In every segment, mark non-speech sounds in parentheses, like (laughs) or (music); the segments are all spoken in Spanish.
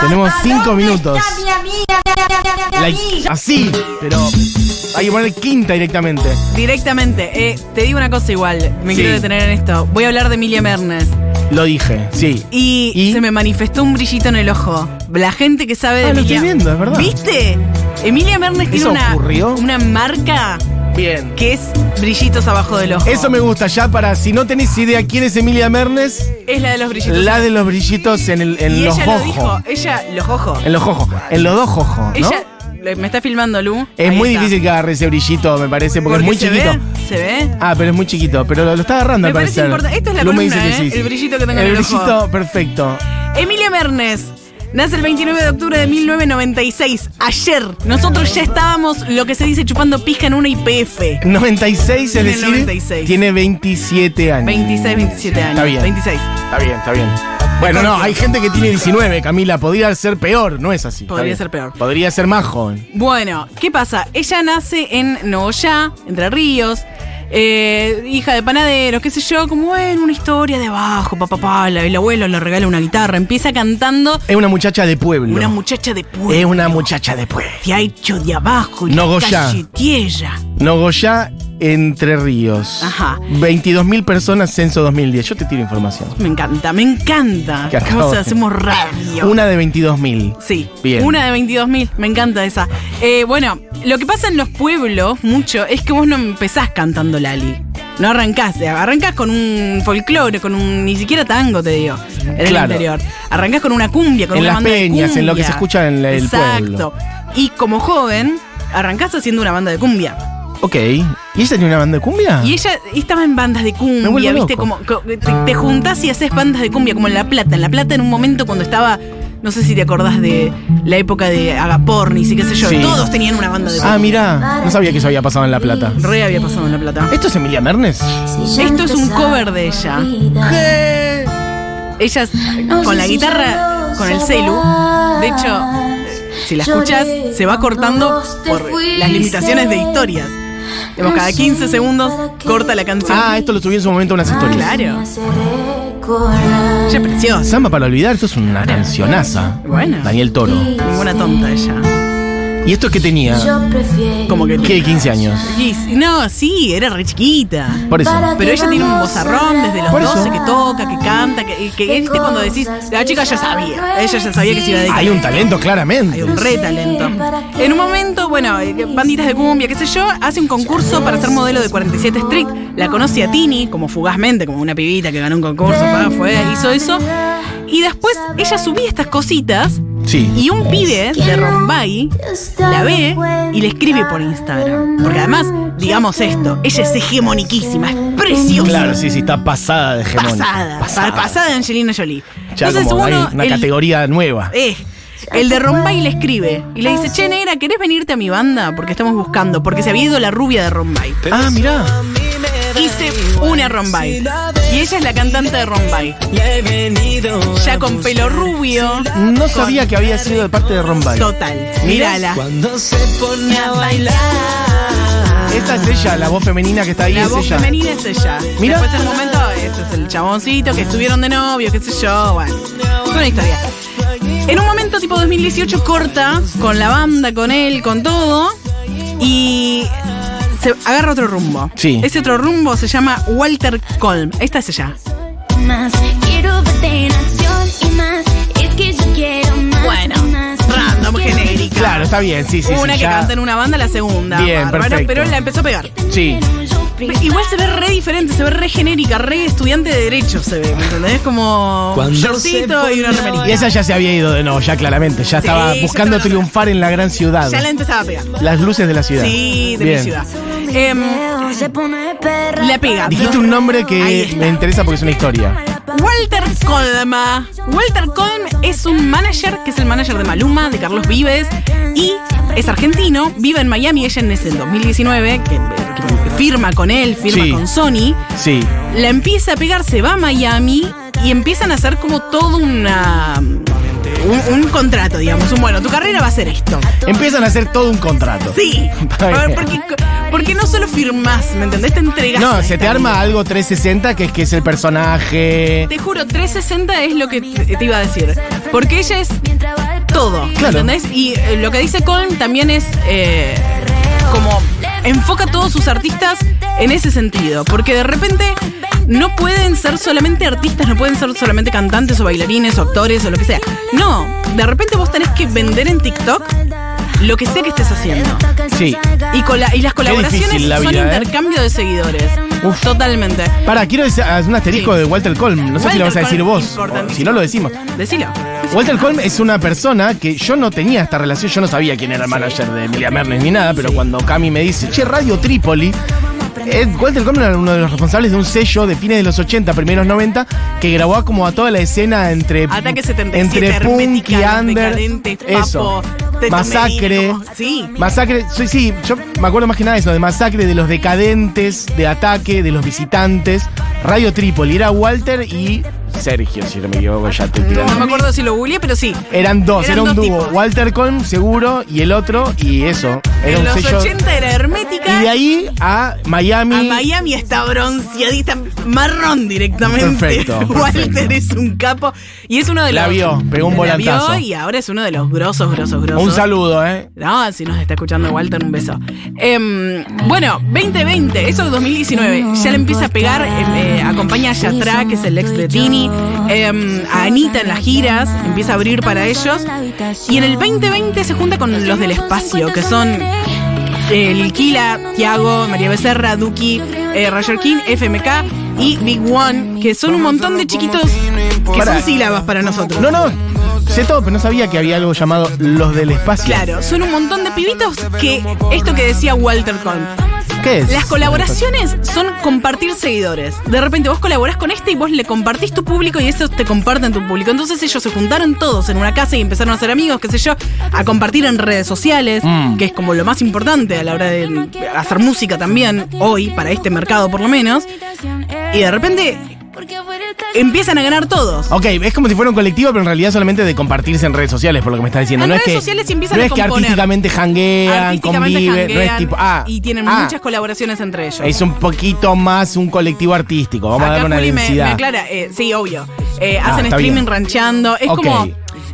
Tenemos cinco minutos. Así, pero hay que poner quinta directamente. Directamente. Eh, te digo una cosa igual, me Sí. quiero detener en esto. Voy a hablar de Emilia Mernes. Lo dije, sí. Y, ¿Y? se me manifestó un brillito en el ojo. La gente que sabe de Ah, lo Emilia. estoy viendo, es verdad. ¿Viste? Emilia Mernes tiene ¿Eso una, ocurrió? una marca Bien. que es brillitos abajo del ojo. Eso me gusta ya para, si no tenés idea quién es Emilia Mernes, es la de los brillitos. la de los brillitos en, el, en y los ella lo ojos. dijo, ella, los ojos. En los ojos. En los dos ojos, ¿no? Ella, me está filmando Lu. Es Ahí muy está. difícil que agarre ese brillito, me parece, porque, es muy se chiquito. Ve, ¿Se ve? Ah, pero es muy chiquito. Pero lo, lo está agarrando, Me al parece parecer. Esta es la Lu me columna, dice que ¿eh? sí, sí. El brillito que tengo en El el ojo. brillito, perfecto. Emilia Mernes. Nace el 29 de octubre de 1996. Ayer, nosotros ya estábamos, lo que se dice, chupando pija en una IPF. 96, es decir, 96. tiene 27 años. 26, 27 años. Está bien. 26. Está bien, está bien. Bueno, no, hay gente que tiene 19, Camila. Podría ser peor, no es así. Está Podría bien. ser peor. Podría ser más joven. Bueno, ¿qué pasa? Ella nace en Nogoyá, Entre Ríos. Eh, hija de panaderos, qué sé yo, como bueno, una historia de abajo, papá, papá, el abuelo le regala una guitarra, empieza cantando Es una muchacha de pueblo. una muchacha de pueblo. es una muchacha de pueblo. Te ha hecho de abajo y Nogoyá. la calle tierra. Nogoyá, Entre Ríos. Ajá. 22.000 personas, censo 2010. Yo te tiro información. Me encanta, me encanta. Que de- hacemos radio. Una de 22.000. Sí, Bien. una de 22.000, me encanta esa. Eh, bueno, lo que pasa en los pueblos mucho es que vos no empezás cantando Lali. No arrancás, eh, arrancás con un folclore, con un. ni siquiera tango, te digo, en el interior. Arrancás con una cumbia, con En una las banda de peñas, en lo que cumbia. se escucha en el Exacto. Y como joven, arrancás haciendo una banda de cumbia. Ok. ¿Y ella tenía una banda de cumbia? Y ella estaba en bandas de cumbia, ¿viste? Como, co- te, te juntás y haces bandas de cumbia, como en La Plata. En La Plata, en un momento cuando estaba, no sé si te acordás de la época de Agapornis y qué sé yo, Sí. todos tenían una banda de cumbia. Ah, mira. No sabía que eso había pasado en La Plata. Re había pasado en La Plata. ¿Esto es Emilia Mernes? Esto es un cover de ella. Ella es- con la guitarra, con el celu. De hecho, si la escuchas, se va cortando por las limitaciones de historias. Digamos, cada 15 segundos corta la canción. Ah, esto lo subí en su momento a unas historias. claro. Ella es preciosa. Samba para olvidar, esto es una cancionaza. Bueno. Daniel Toro. Ninguna tonta ella. ¿Y esto qué tenía? Como que. ¿Qué? 15 años. Y- No, sí, era re chiquita. Por eso. Pero ella tiene un bozarrón desde los Por eso. 12 que toca, que canta, que, que viste cuando decís, la chica ya sabía, ella ya sabía que se iba a dedicar. Hay un talento, Hay claramente. un re talento. En un momento, bueno, eh, banditas de cumbia, qué sé yo, hace un concurso para ser modelo de 47 Street. La conoce a Tini, como fugazmente, como una pibita que ganó un concurso, pa, fue, hizo eso. Y después ella subía estas cositas Sí. y un pibe de Rombay la ve y le escribe por Instagram. Porque además, digamos esto, ella es hegemoniquísima, es preciosa. Claro, sí, sí, está pasada de hegemónica. Pasada, pasada, pasada de Angelina Jolie. Ya Entonces como hay una el- categoría nueva. eh, el de Rombay le escribe y le dice, che, negra, ¿querés venirte a mi banda? Porque estamos buscando, porque se había ido la rubia de Rombay. Ah, mirá. Hice una Rombay. Y ella es la cantante de Rombay. Ya con pelo rubio. No sabía que había sido de parte de Rombay. Total. Mírala. Cuando se pone a bailar. Esta es ella, la voz femenina que está ahí La es voz ella. femenina es ella. Mira. Después en un momento, este es el chaboncito que estuvieron de novio, qué sé yo, bueno. Es una historia. En un momento tipo 2018 corta con la banda, con él, con todo. Y se agarra otro rumbo. Sí. Ese otro rumbo se llama Walter Colm. Esta es ella. más. Quiero verte en acción y más. Es que yo quiero más. Bueno, más. random, genérica. Claro, está bien, sí, sí. Una sí, que ya- canta en una banda, la segunda. Bien, bárbaro, perfecto. Pero la empezó a pegar. Sí. Igual se ve re diferente, se ve re genérica, re estudiante de derecho se ve, ¿me entendés? Como Cuando shortcito y una remerita. Y esa ya se había ido de nuevo, ya claramente. Ya Sí, estaba ya buscando estaba- triunfar en la gran ciudad. Ya la empezaba a pegar. Las luces de la ciudad. Sí, de Bien. mi ciudad. Se pone perra. le pega. Dijiste un nombre que me interesa porque es una historia. Walter Colma. Walter Colm es un manager, que es el manager de Maluma, de Carlos Vives, y es argentino, vive en Miami, ella en ese 2019, que, que firma con él, firma Sí. con Sony. Sí. la empieza a pegar, se va a Miami y empiezan a hacer como toda una un, un contrato, digamos. Un bueno, tu carrera va a ser esto. Empiezan a hacer todo un contrato. Sí. (laughs) Ver, porque, porque no solo firmás, ¿me entendés? Te entregas. No, se te arma algo 360 que es que es el personaje. Te juro, 360 es lo que te iba a decir. Porque ella es todo, ¿me Claro. ¿entendés? Y eh, lo que dice Colm también es eh, como enfoca a todos sus artistas en ese sentido. Porque de repente no pueden ser solamente artistas, no pueden ser solamente cantantes o bailarines o actores o lo que sea. No, de repente vos tenés que vender en TikTok lo que sea que estés haciendo. Sí. Y, con la- y las colaboraciones son ¿eh? intercambio de seguidores. Uf. Totalmente. Para, quiero decir, un asterisco Sí. de Walter Colm. No sé si lo vas a decir vos. importantísimo. Si no, lo decimos. Decilo. Walter Colm es una persona que yo no tenía esta relación, yo no sabía quién era el manager de Emilia Mernes ni nada, pero cuando Cami me dice, che, Radio Trípoli, eh, Walter Colm era uno de los responsables de un sello de fines de los 80, primeros 90, que grabó como a toda la escena entre, Ataque 77, entre punk y Hermética, Los under. Decadentes, Eso. Papo, Masacre. Sí. Masacre, sí, sí, yo me acuerdo más que nada de eso, de masacre de los decadentes, de ataque, de los visitantes. Radio Trípoli, era Walter y Sergio, si no me equivoco, ya te No me acuerdo si lo googleé, pero sí. Eran dos, Eran era un dos dúo. tipos. Walter Colm, seguro, y el otro, y eso. Era En un los sello. 80 era Hermética. Y de ahí a Miami. A Miami está bronceadita, marrón directamente. Perfecto, (laughs) Walter perfecto. es un capo. Y es uno de La los. vio, pegó un la vio volantazo. y ahora es uno de los grosos, grosos, grosos. Un saludo, ¿eh? No, si nos está escuchando Walter, un beso. Em, bueno, 2020, eso es 2019. Ya le empieza a pegar, em, eh, acompaña a Yatra, que es el ex de Tini, em, a Anita en las giras, empieza a abrir para ellos. Y en el 2020 se junta con los del espacio, que son eh, Lilquila, Tiago, María Becerra, Duki, eh, Roger King, FMK y Big One, que son un montón de chiquitos que Para. son sílabas para nosotros. No, no, sé todo, pero no sabía que había algo llamado Los del Espacio. Claro, son un montón de pibitos que esto que decía Walter Colm. ¿Qué es? Las colaboraciones son compartir seguidores. De repente vos colaborás con este y vos le compartís tu público y eso te comparten tu público. Entonces ellos se juntaron todos en una casa y empezaron a ser amigos, qué sé yo, a compartir en redes sociales, Mm. que es como lo más importante a la hora de hacer música también, hoy, para este mercado por lo menos. Y de repente empiezan a ganar todos. Ok, es como si fuera un colectivo, pero en realidad solamente de compartirse en redes sociales, por lo que me estás diciendo. En no redes es que, sociales y empiezan no a es que componer. artísticamente janguean, Artísticamente conviven, no es tipo. Ah, y tienen ah, muchas colaboraciones entre ellos. Es un poquito más un colectivo artístico. Vamos a darle una Juli densidad. me aclara, eh, sí, obvio. Eh, Ah, hacen streaming bien. rancheando. Es como.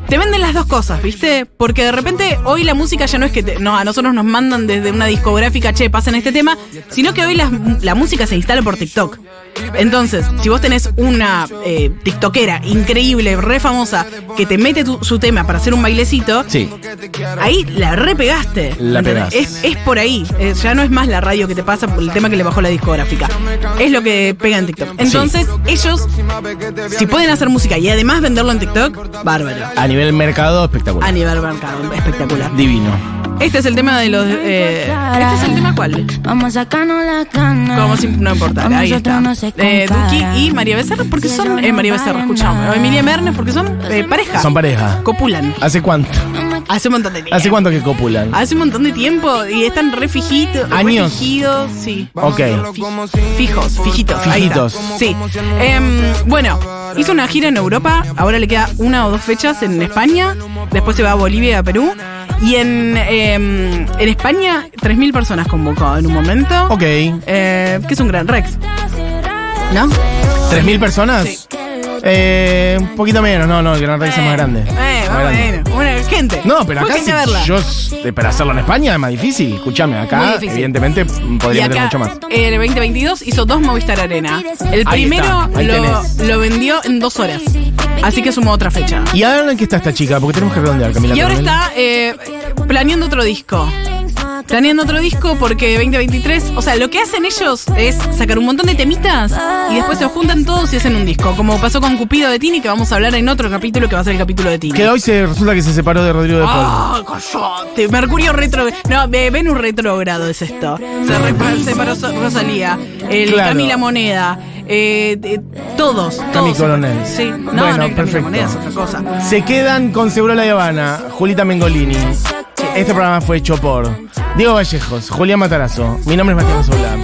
Te venden las dos cosas, ¿viste? Porque de repente hoy la música ya no es que te- no, a nosotros nos mandan desde una discográfica, che, pasen este tema, sino que hoy la, la música se instala por TikTok. Entonces, si vos tenés una eh, TikTokera increíble, re famosa, que te mete tu- su tema para hacer un bailecito, Sí. ahí la repegaste. La pegaste. Es, es por ahí. Eh, ya no es más la radio que te pasa por el tema que le bajó la discográfica. Es lo que pega en TikTok. Entonces, ellos, si pueden hacer música y además venderlo en TikTok, bárbaro. A nivel mercado, espectacular. A nivel mercado, espectacular. Divino. Este es el tema de los. eh, ¿Este es el tema cuál? Vamos a sacarnos la cana. Como si no importara. Ahí está. Eh, Duki y María Becerra, porque son. Eh, María Becerra, escuchamos. Emilia Mernes, porque son eh, pareja. Son pareja. Copulan. ¿Hace cuánto? Hace un montón de tiempo. ¿Hace cuánto que copulan? Hace un montón de tiempo y están re fijitos. Años. Re fijidos, sí. Ok. Fijos, fijitos. Fijitos. Sí. Em, bueno, hizo una gira en Europa. Ahora le queda una o dos fechas en España. Después se va a Bolivia y a Perú. Y en, em, en España, 3.000 personas convocó en un momento. Ok. Eh, que es un gran Rex. ¿No? ¿3.000 personas? Sí. Eh, un poquito menos, no, no, el Gran Rex es más grande. Eh, Más grande. bueno. Bueno, gente. No, pero acá a verla. yo, eh, para hacerlo en España es más difícil. Escúchame, acá difícil. evidentemente podría meter acá, mucho más. en el 2022 hizo dos Movistar Arena. El Ahí primero está, lo, lo vendió en dos horas. Así que sumó otra fecha. ¿Y ahora en qué está esta chica? Porque tenemos que redondear, Camila. Y ahora está eh, planeando otro disco. Planeando otro disco porque 2023, o sea, lo que hacen ellos es sacar un montón de temitas y después se juntan todos y hacen un disco. Como pasó con Cupido de Tini, que vamos a hablar en otro capítulo que va a ser el capítulo de Tini. Que hoy se resulta que se separó de Rodrigo de Paul. ¡Ah, coyote! Mercurio retro. No, ve- Venus retrógrado es esto. Se separó Rosalía, el Claro. Camila Moneda, eh, eh, todos. Cami todos. Coronel. Sí, no, Bueno, no, perfecto. Moneda es otra cosa. Se quedan con Seguro La Habana, Julita Mengolini. Este programa fue hecho por Diego Vallejos, Julián Matarazo. Mi nombre es Matías Solá.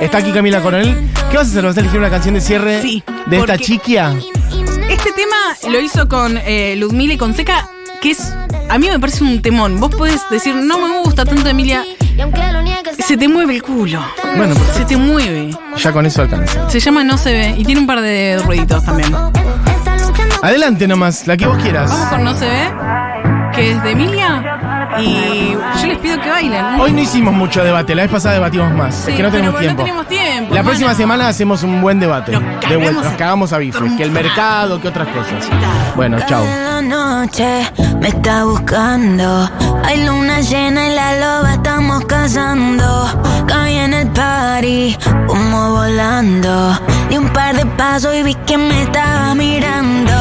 Está aquí Camila Coronel. ¿Qué vas a hacer? ¿Vas a elegir una canción de cierre Sí, de esta chiquia? Este tema lo hizo con eh, Ludmila y con Seca, que es. A mí me parece un temón. Vos podés decir, no me gusta tanto Emilia. Se te mueve el culo. Bueno, Se te mueve. ya con eso alcanza. Se llama No se ve y tiene un par de ruiditos también. Adelante nomás, la que vos quieras. Vamos con No se ve, es de Emilia. Y yo les pido que bailen. Hoy no hicimos mucho debate, la vez pasada debatimos más. Sí, es que no pero tenemos tiempo. No tenemos tiempo. La hermano. próxima semana hacemos un buen debate. Nos de vuelta, nos cagamos a bifes. Que el mercado, que otras cosas. Bueno, chao. Noche me está buscando. Hay luna llena y la loba estamos cazando. Caí en el party, humo volando. Di un par de pasos y vi que me estaba mirando.